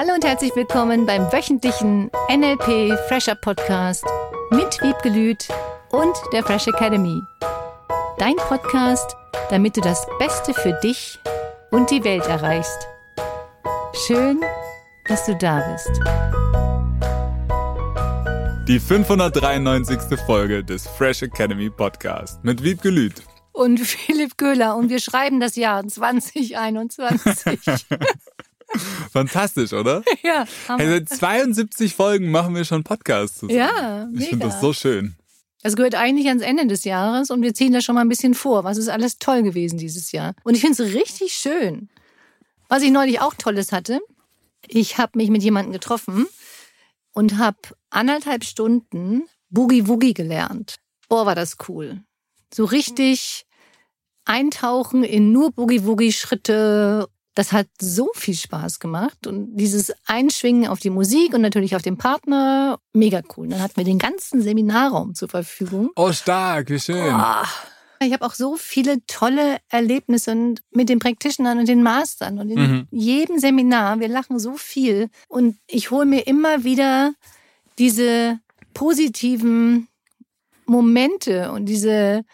Hallo und herzlich willkommen beim wöchentlichen NLP Fresher Podcast mit Wiebgelüt und der Fresh Academy. Dein Podcast, damit du das Beste für dich und die Welt erreichst. Schön, dass du da bist. Die 593. Folge des Fresh Academy Podcast mit Wiebgelüt und Philipp Köhler und wir schreiben das Jahr 2021. Fantastisch, oder? Ja. Hey, seit 72 Folgen machen wir schon Podcasts zusammen. Ja, mega. Ich finde das so schön. Es gehört eigentlich ans Ende des Jahres und wir ziehen da schon mal ein bisschen vor. Was ist alles toll gewesen dieses Jahr? Und ich finde es richtig schön. Was ich neulich auch Tolles hatte, ich habe mich mit jemandem getroffen und habe anderthalb Stunden Boogie Woogie gelernt. Boah, war das cool. So richtig eintauchen in nur Boogie Woogie Schritte das hat so viel Spaß gemacht und dieses Einschwingen auf die Musik und natürlich auf den Partner, mega cool. Dann hatten wir den ganzen Seminarraum zur Verfügung. Oh, stark, wie schön. Oh. Ich habe auch so viele tolle Erlebnisse mit den Practitionern und den Mastern und in mhm. jedem Seminar. Wir lachen so viel und ich hole mir immer wieder diese positiven Momente und diese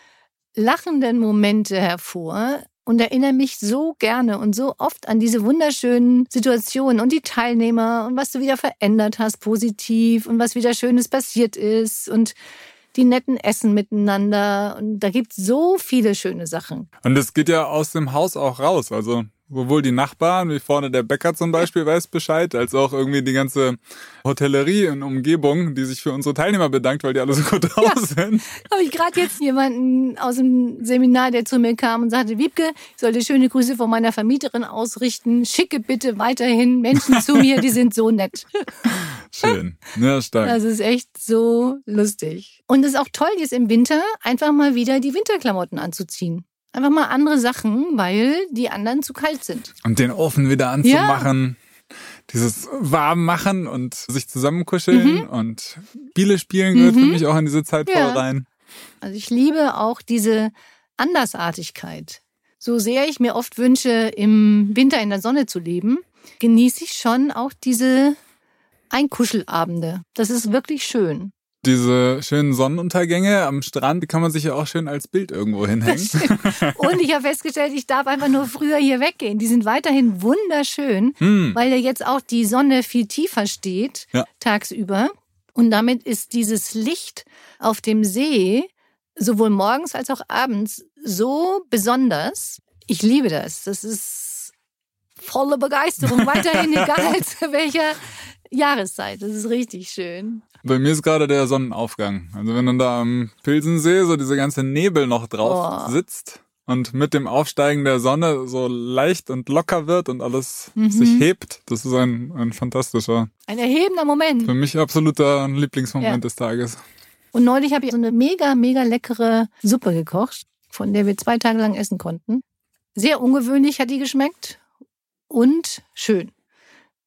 lachenden Momente hervor, und erinnere mich so gerne und so oft an diese wunderschönen Situationen und die Teilnehmer und was du wieder verändert hast positiv und was wieder Schönes passiert ist und die netten Essen miteinander. Und da gibt es so viele schöne Sachen. Und es geht ja aus dem Haus auch raus. Also Sowohl die Nachbarn, wie vorne der Bäcker zum Beispiel, weiß Bescheid, als auch irgendwie die ganze Hotellerie in Umgebung, die sich für unsere Teilnehmer bedankt, weil die alle so gut drauf ja, sind. Habe ich gerade jetzt jemanden aus dem Seminar, der zu mir kam und sagte, Wiebke, ich sollte schöne Grüße von meiner Vermieterin ausrichten. Schicke bitte weiterhin Menschen zu mir, die sind so nett. Schön. Ja, stark. Das ist echt so lustig. Und es ist auch toll, jetzt im Winter einfach mal wieder die Winterklamotten anzuziehen. Einfach mal andere Sachen, weil die anderen zu kalt sind. Und den Ofen wieder anzumachen. Ja. Dieses warm machen und sich zusammenkuscheln mhm. und Spiele spielen gehört mhm. für mich auch in diese Zeit ja. voll rein. Also ich liebe auch diese Andersartigkeit. So sehr ich mir oft wünsche, im Winter in der Sonne zu leben, genieße ich schon auch diese Einkuschelabende. Das ist wirklich schön. Diese schönen Sonnenuntergänge am Strand, die kann man sich ja auch schön als Bild irgendwo hinhängen. Und ich habe festgestellt, ich darf einfach nur früher hier weggehen. Die sind weiterhin wunderschön, hm. weil ja jetzt auch die Sonne viel tiefer steht ja. tagsüber. Und damit ist dieses Licht auf dem See sowohl morgens als auch abends so besonders. Ich liebe das. Das ist volle Begeisterung. Weiterhin egal zu welcher Jahreszeit. Das ist richtig schön. Bei mir ist gerade der Sonnenaufgang. Also wenn dann da am Pilsensee so diese ganze Nebel noch drauf oh. sitzt und mit dem Aufsteigen der Sonne so leicht und locker wird und alles mhm. sich hebt, das ist ein, ein fantastischer. Ein erhebender Moment. Für mich absoluter Lieblingsmoment ja. des Tages. Und neulich habe ich so eine mega, mega leckere Suppe gekocht, von der wir zwei Tage lang essen konnten. Sehr ungewöhnlich hat die geschmeckt und schön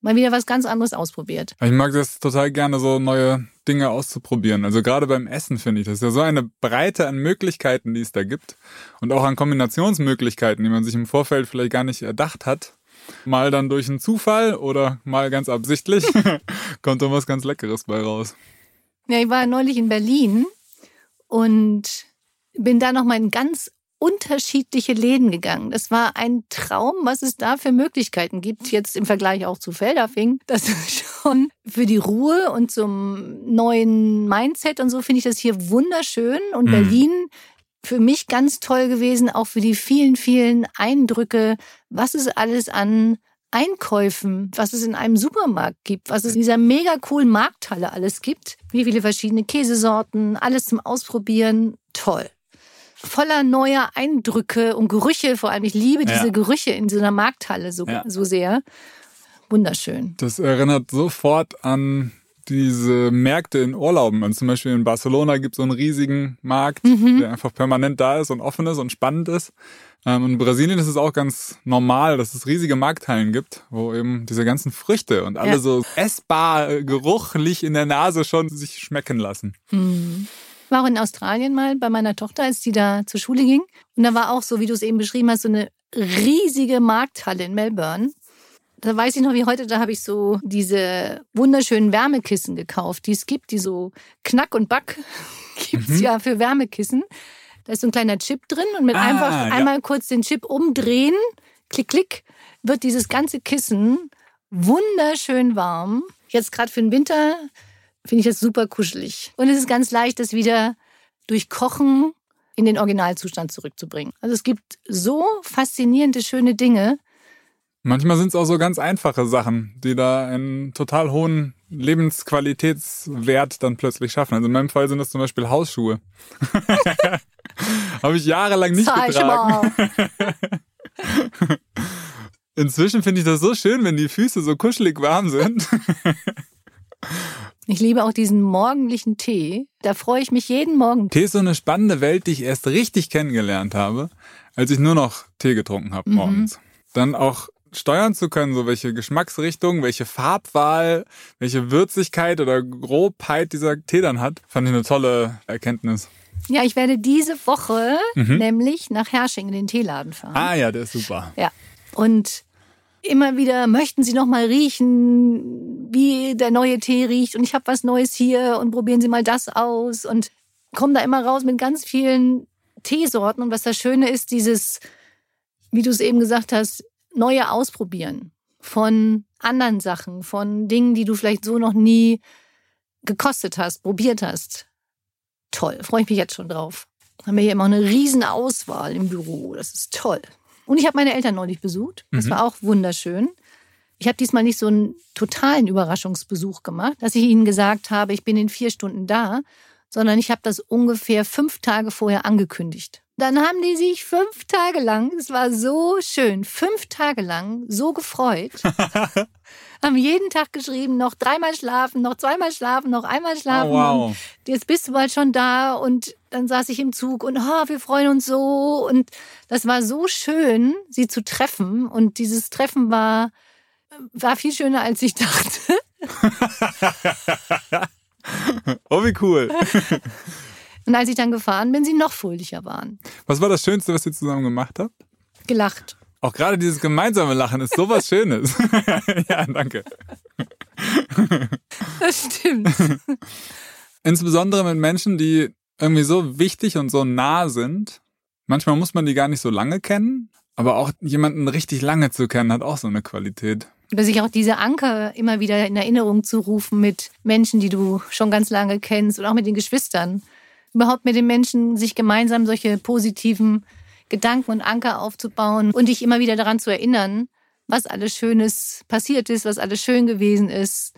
mal wieder was ganz anderes ausprobiert. Ich mag das total gerne, so neue Dinge auszuprobieren. Also gerade beim Essen finde ich das ist ja so eine Breite an Möglichkeiten, die es da gibt und auch an Kombinationsmöglichkeiten, die man sich im Vorfeld vielleicht gar nicht erdacht hat. Mal dann durch einen Zufall oder mal ganz absichtlich kommt dann was ganz Leckeres bei raus. Ja, ich war neulich in Berlin und bin da noch mal in ganz unterschiedliche Läden gegangen. Das war ein Traum, was es da für Möglichkeiten gibt. Jetzt im Vergleich auch zu Feldafing. Das ist schon für die Ruhe und zum neuen Mindset und so finde ich das hier wunderschön. Und mhm. Berlin für mich ganz toll gewesen, auch für die vielen, vielen Eindrücke, was es alles an Einkäufen, was es in einem Supermarkt gibt, was es in dieser mega coolen Markthalle alles gibt, wie viele verschiedene Käsesorten, alles zum Ausprobieren, toll voller neuer Eindrücke und Gerüche. Vor allem, ich liebe diese ja. Gerüche in so einer Markthalle so, ja. so sehr. Wunderschön. Das erinnert sofort an diese Märkte in Urlauben. Also zum Beispiel in Barcelona gibt es so einen riesigen Markt, mhm. der einfach permanent da ist und offen ist und spannend ist. Ähm, in Brasilien ist es auch ganz normal, dass es riesige Markthallen gibt, wo eben diese ganzen Früchte und alle ja. so essbar, geruchlich in der Nase schon sich schmecken lassen. Mhm war auch in Australien mal bei meiner Tochter, als die da zur Schule ging. Und da war auch so, wie du es eben beschrieben hast, so eine riesige Markthalle in Melbourne. da weiß ich noch wie heute, da habe ich so diese wunderschönen Wärmekissen gekauft, die es gibt, die so Knack und Back gibt's mhm. ja für Wärmekissen. Da ist so ein kleiner Chip drin und mit ah, einfach ja. einmal kurz den Chip umdrehen, klick, klick, wird dieses ganze Kissen wunderschön warm. Jetzt gerade für den Winter finde ich das super kuschelig. Und es ist ganz leicht, das wieder durch Kochen in den Originalzustand zurückzubringen. Also es gibt so faszinierende, schöne Dinge. Manchmal sind es auch so ganz einfache Sachen, die da einen total hohen Lebensqualitätswert dann plötzlich schaffen. Also in meinem Fall sind das zum Beispiel Hausschuhe. Habe ich jahrelang nicht Zeig getragen. Inzwischen finde ich das so schön, wenn die Füße so kuschelig warm sind. Ich liebe auch diesen morgendlichen Tee. Da freue ich mich jeden Morgen. Tee ist so eine spannende Welt, die ich erst richtig kennengelernt habe, als ich nur noch Tee getrunken habe mhm. morgens. Mhm. Dann auch steuern zu können, so welche Geschmacksrichtung, welche Farbwahl, welche Würzigkeit oder Grobheit dieser Tee dann hat, fand ich eine tolle Erkenntnis. Ja, ich werde diese Woche mhm. nämlich nach Hersching in den Teeladen fahren. Ah ja, der ist super. Ja. Und immer wieder möchten Sie noch mal riechen, wie der neue Tee riecht und ich habe was Neues hier und probieren Sie mal das aus und kommen da immer raus mit ganz vielen Teesorten und was das Schöne ist, dieses, wie du es eben gesagt hast, neue Ausprobieren von anderen Sachen, von Dingen, die du vielleicht so noch nie gekostet hast, probiert hast. Toll, freue ich mich jetzt schon drauf. Haben wir hier immer eine riesen Auswahl im Büro, das ist toll. Und ich habe meine Eltern neulich besucht. Das mhm. war auch wunderschön. Ich habe diesmal nicht so einen totalen Überraschungsbesuch gemacht, dass ich ihnen gesagt habe, ich bin in vier Stunden da, sondern ich habe das ungefähr fünf Tage vorher angekündigt. Dann haben die sich fünf Tage lang, es war so schön, fünf Tage lang so gefreut. haben jeden Tag geschrieben, noch dreimal schlafen, noch zweimal schlafen, noch einmal schlafen. Oh, wow. jetzt bist du bald schon da und dann saß ich im Zug und oh, wir freuen uns so. Und das war so schön, sie zu treffen. Und dieses Treffen war, war viel schöner, als ich dachte. oh, wie cool. Und als ich dann gefahren bin, sie noch fröhlicher waren. Was war das Schönste, was ihr zusammen gemacht habt? Gelacht. Auch gerade dieses gemeinsame Lachen ist sowas Schönes. ja, danke. Das stimmt. Insbesondere mit Menschen, die irgendwie so wichtig und so nah sind. Manchmal muss man die gar nicht so lange kennen, aber auch jemanden richtig lange zu kennen, hat auch so eine Qualität. Oder sich auch diese Anker immer wieder in Erinnerung zu rufen mit Menschen, die du schon ganz lange kennst und auch mit den Geschwistern überhaupt mit den Menschen sich gemeinsam solche positiven Gedanken und Anker aufzubauen und dich immer wieder daran zu erinnern, was alles Schönes passiert ist, was alles schön gewesen ist.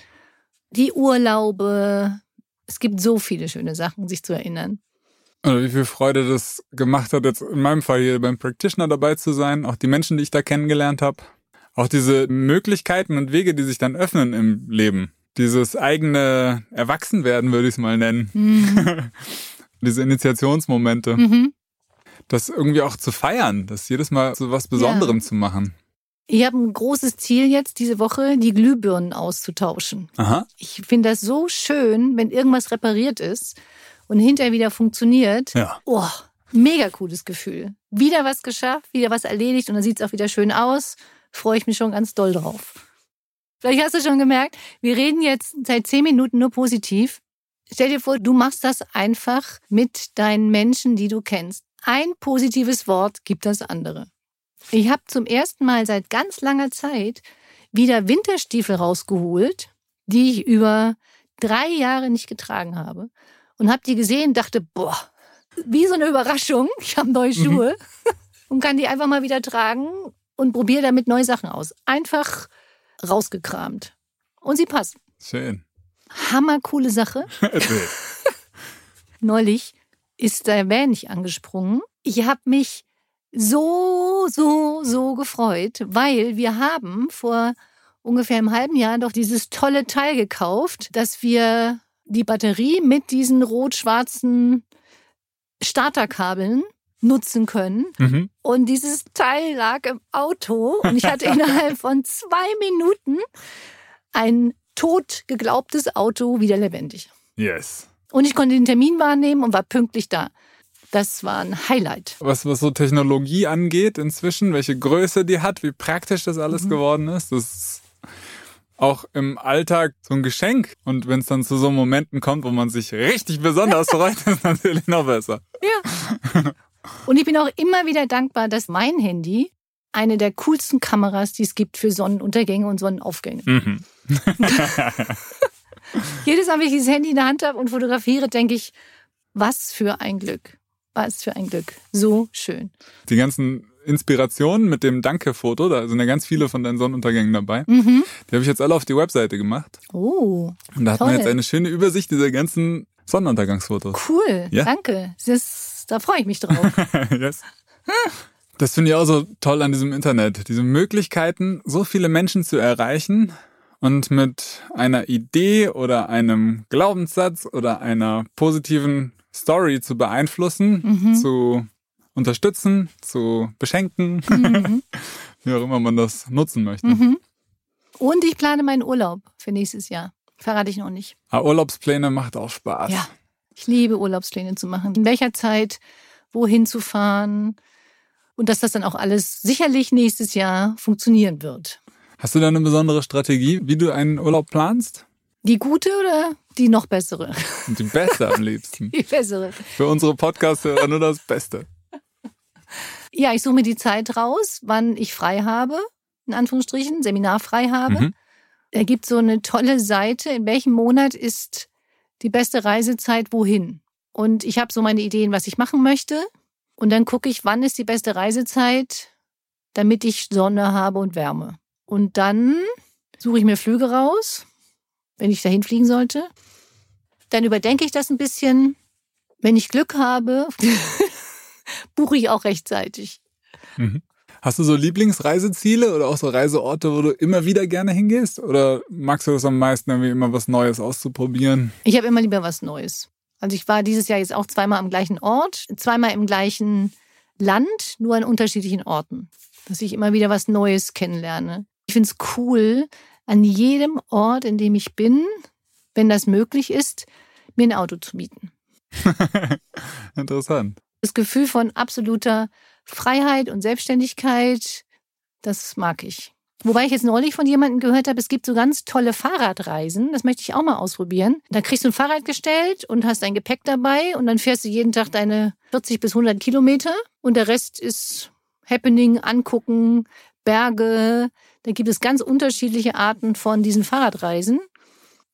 Die Urlaube. Es gibt so viele schöne Sachen, sich zu erinnern. Oder wie viel Freude das gemacht hat, jetzt in meinem Fall hier beim Practitioner dabei zu sein, auch die Menschen, die ich da kennengelernt habe. Auch diese Möglichkeiten und Wege, die sich dann öffnen im Leben. Dieses eigene Erwachsenwerden, würde ich es mal nennen. Mhm. diese Initiationsmomente. Mhm. Das irgendwie auch zu feiern, das jedes Mal so was Besonderem ja. zu machen. Ich habe ein großes Ziel jetzt diese Woche, die Glühbirnen auszutauschen. Aha. Ich finde das so schön, wenn irgendwas repariert ist und hinterher wieder funktioniert. Ja. Oh, mega cooles Gefühl. Wieder was geschafft, wieder was erledigt und dann sieht es auch wieder schön aus. Freue ich mich schon ganz doll drauf. Vielleicht hast du schon gemerkt, wir reden jetzt seit zehn Minuten nur positiv. Stell dir vor, du machst das einfach mit deinen Menschen, die du kennst. Ein positives Wort gibt das andere. Ich habe zum ersten Mal seit ganz langer Zeit wieder Winterstiefel rausgeholt, die ich über drei Jahre nicht getragen habe. Und habe die gesehen, dachte, boah, wie so eine Überraschung. Ich habe neue mhm. Schuhe mhm. und kann die einfach mal wieder tragen und probiere damit neue Sachen aus. Einfach rausgekramt. Und sie passen. Schön hammercoole Sache. Neulich ist der Van nicht angesprungen. Ich habe mich so, so, so gefreut, weil wir haben vor ungefähr einem halben Jahr doch dieses tolle Teil gekauft, dass wir die Batterie mit diesen rot-schwarzen Starterkabeln nutzen können. Mhm. Und dieses Teil lag im Auto und ich hatte innerhalb von zwei Minuten ein tot geglaubtes Auto wieder lebendig. Yes. Und ich konnte den Termin wahrnehmen und war pünktlich da. Das war ein Highlight. Was, was so Technologie angeht inzwischen, welche Größe die hat, wie praktisch das alles mhm. geworden ist, das ist auch im Alltag so ein Geschenk. Und wenn es dann zu so Momenten kommt, wo man sich richtig besonders freut, ist es natürlich noch besser. Ja. Und ich bin auch immer wieder dankbar, dass mein Handy eine der coolsten Kameras, die es gibt für Sonnenuntergänge und Sonnenaufgänge. Mhm. Jedes Mal, wenn ich dieses Handy in der Hand habe und fotografiere, denke ich, was für ein Glück. Was für ein Glück. So schön. Die ganzen Inspirationen mit dem Danke-Foto, da sind ja ganz viele von deinen Sonnenuntergängen dabei. Mhm. Die habe ich jetzt alle auf die Webseite gemacht. Oh. Und da hat man jetzt eine schöne Übersicht dieser ganzen Sonnenuntergangsfotos. Cool. Ja? Danke. Das, da freue ich mich drauf. yes. Das finde ich auch so toll an diesem Internet. Diese Möglichkeiten, so viele Menschen zu erreichen und mit einer Idee oder einem Glaubenssatz oder einer positiven Story zu beeinflussen, mhm. zu unterstützen, zu beschenken, mhm. wie auch immer man das nutzen möchte. Mhm. Und ich plane meinen Urlaub für nächstes Jahr. Verrate ich noch nicht. Ah, Urlaubspläne macht auch Spaß. Ja, ich liebe Urlaubspläne zu machen. In welcher Zeit, wohin zu fahren. Und dass das dann auch alles sicherlich nächstes Jahr funktionieren wird. Hast du da eine besondere Strategie, wie du einen Urlaub planst? Die gute oder die noch bessere? Die beste am liebsten. Die bessere. Für unsere Podcast-Hörer nur das Beste. Ja, ich suche mir die Zeit raus, wann ich frei habe, in Anführungsstrichen, Seminar frei habe. Mhm. Er gibt so eine tolle Seite, in welchem Monat ist die beste Reisezeit wohin. Und ich habe so meine Ideen, was ich machen möchte. Und dann gucke ich, wann ist die beste Reisezeit, damit ich Sonne habe und Wärme. Und dann suche ich mir Flüge raus wenn ich dahin fliegen sollte. Dann überdenke ich das ein bisschen. Wenn ich Glück habe, buche ich auch rechtzeitig. Mhm. Hast du so Lieblingsreiseziele oder auch so Reiseorte, wo du immer wieder gerne hingehst? Oder magst du das am meisten, irgendwie immer was Neues auszuprobieren? Ich habe immer lieber was Neues. Also ich war dieses Jahr jetzt auch zweimal am gleichen Ort, zweimal im gleichen Land, nur an unterschiedlichen Orten. Dass ich immer wieder was Neues kennenlerne. Ich finde es cool, an jedem Ort, in dem ich bin, wenn das möglich ist, mir ein Auto zu mieten. Interessant. Das Gefühl von absoluter Freiheit und Selbstständigkeit, das mag ich. Wobei ich jetzt neulich von jemandem gehört habe, es gibt so ganz tolle Fahrradreisen. Das möchte ich auch mal ausprobieren. Da kriegst du ein Fahrrad gestellt und hast dein Gepäck dabei und dann fährst du jeden Tag deine 40 bis 100 Kilometer und der Rest ist Happening, angucken, Berge, da gibt es ganz unterschiedliche Arten von diesen Fahrradreisen.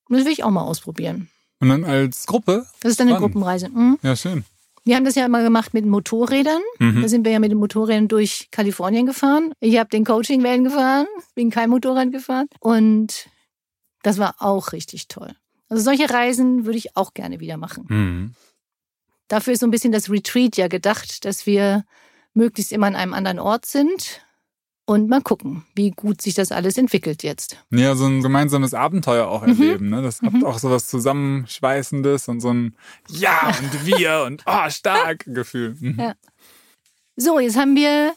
Und das will ich auch mal ausprobieren. Und dann als Gruppe? Das ist dann eine Gruppenreise. Mhm. Ja, schön. Wir haben das ja immer gemacht mit Motorrädern. Mhm. Da sind wir ja mit den Motorrädern durch Kalifornien gefahren. Ich habe den Coaching-Van gefahren, bin kein Motorrad gefahren. Und das war auch richtig toll. Also solche Reisen würde ich auch gerne wieder machen. Mhm. Dafür ist so ein bisschen das Retreat ja gedacht, dass wir möglichst immer an einem anderen Ort sind und mal gucken, wie gut sich das alles entwickelt jetzt. Ja, so ein gemeinsames Abenteuer auch mhm. erleben. Ne? Das mhm. hat auch so was Zusammenschweißendes und so ein Ja und wir und oh, stark Gefühl. Mhm. Ja. So, jetzt haben wir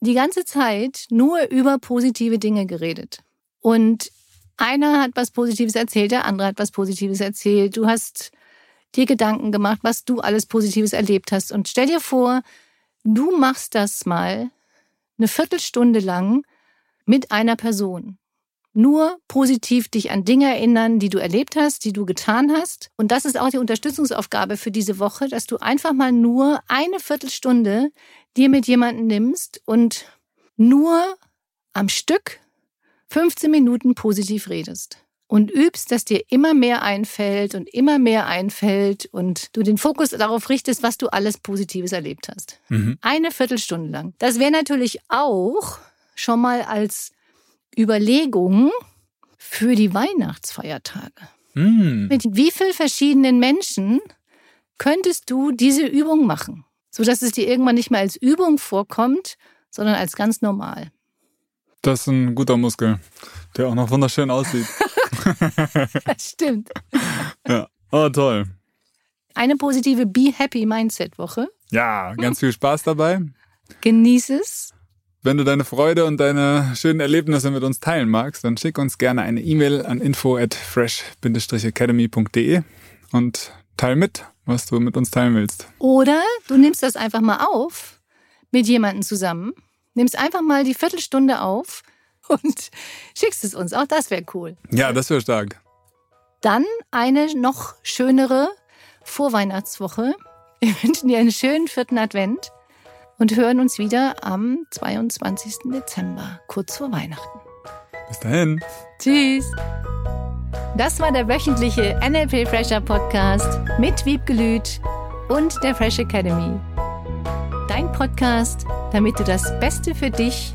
die ganze Zeit nur über positive Dinge geredet. Und einer hat was Positives erzählt, der andere hat was Positives erzählt. Du hast dir Gedanken gemacht, was du alles Positives erlebt hast. Und stell dir vor, du machst das mal eine Viertelstunde lang mit einer Person. Nur positiv dich an Dinge erinnern, die du erlebt hast, die du getan hast. Und das ist auch die Unterstützungsaufgabe für diese Woche, dass du einfach mal nur eine Viertelstunde dir mit jemandem nimmst und nur am Stück 15 Minuten positiv redest und übst, dass dir immer mehr einfällt und immer mehr einfällt und du den Fokus darauf richtest, was du alles Positives erlebt hast. Mhm. Eine Viertelstunde lang. Das wäre natürlich auch schon mal als Überlegung für die Weihnachtsfeiertage. Mhm. Mit wie vielen verschiedenen Menschen könntest du diese Übung machen, sodass es dir irgendwann nicht mehr als Übung vorkommt, sondern als ganz normal. Das ist ein guter Muskel, der auch noch wunderschön aussieht. das stimmt. Ja, oh toll. Eine positive Be Happy Mindset Woche. Ja, ganz viel Spaß dabei. Genieß es. Wenn du deine Freude und deine schönen Erlebnisse mit uns teilen magst, dann schick uns gerne eine E-Mail an info at fresh-academy.de und teil mit, was du mit uns teilen willst. Oder du nimmst das einfach mal auf mit jemandem zusammen, nimmst einfach mal die Viertelstunde auf und schickst es uns. Auch das wäre cool. Ja, das wäre stark. Dann eine noch schönere Vorweihnachtswoche. Wir wünschen dir einen schönen vierten Advent und hören uns wieder am 22. Dezember, kurz vor Weihnachten. Bis dahin. Tschüss. Das war der wöchentliche NLP Fresher Podcast mit Wiebgelüt und der Fresh Academy. Dein Podcast, damit du das Beste für dich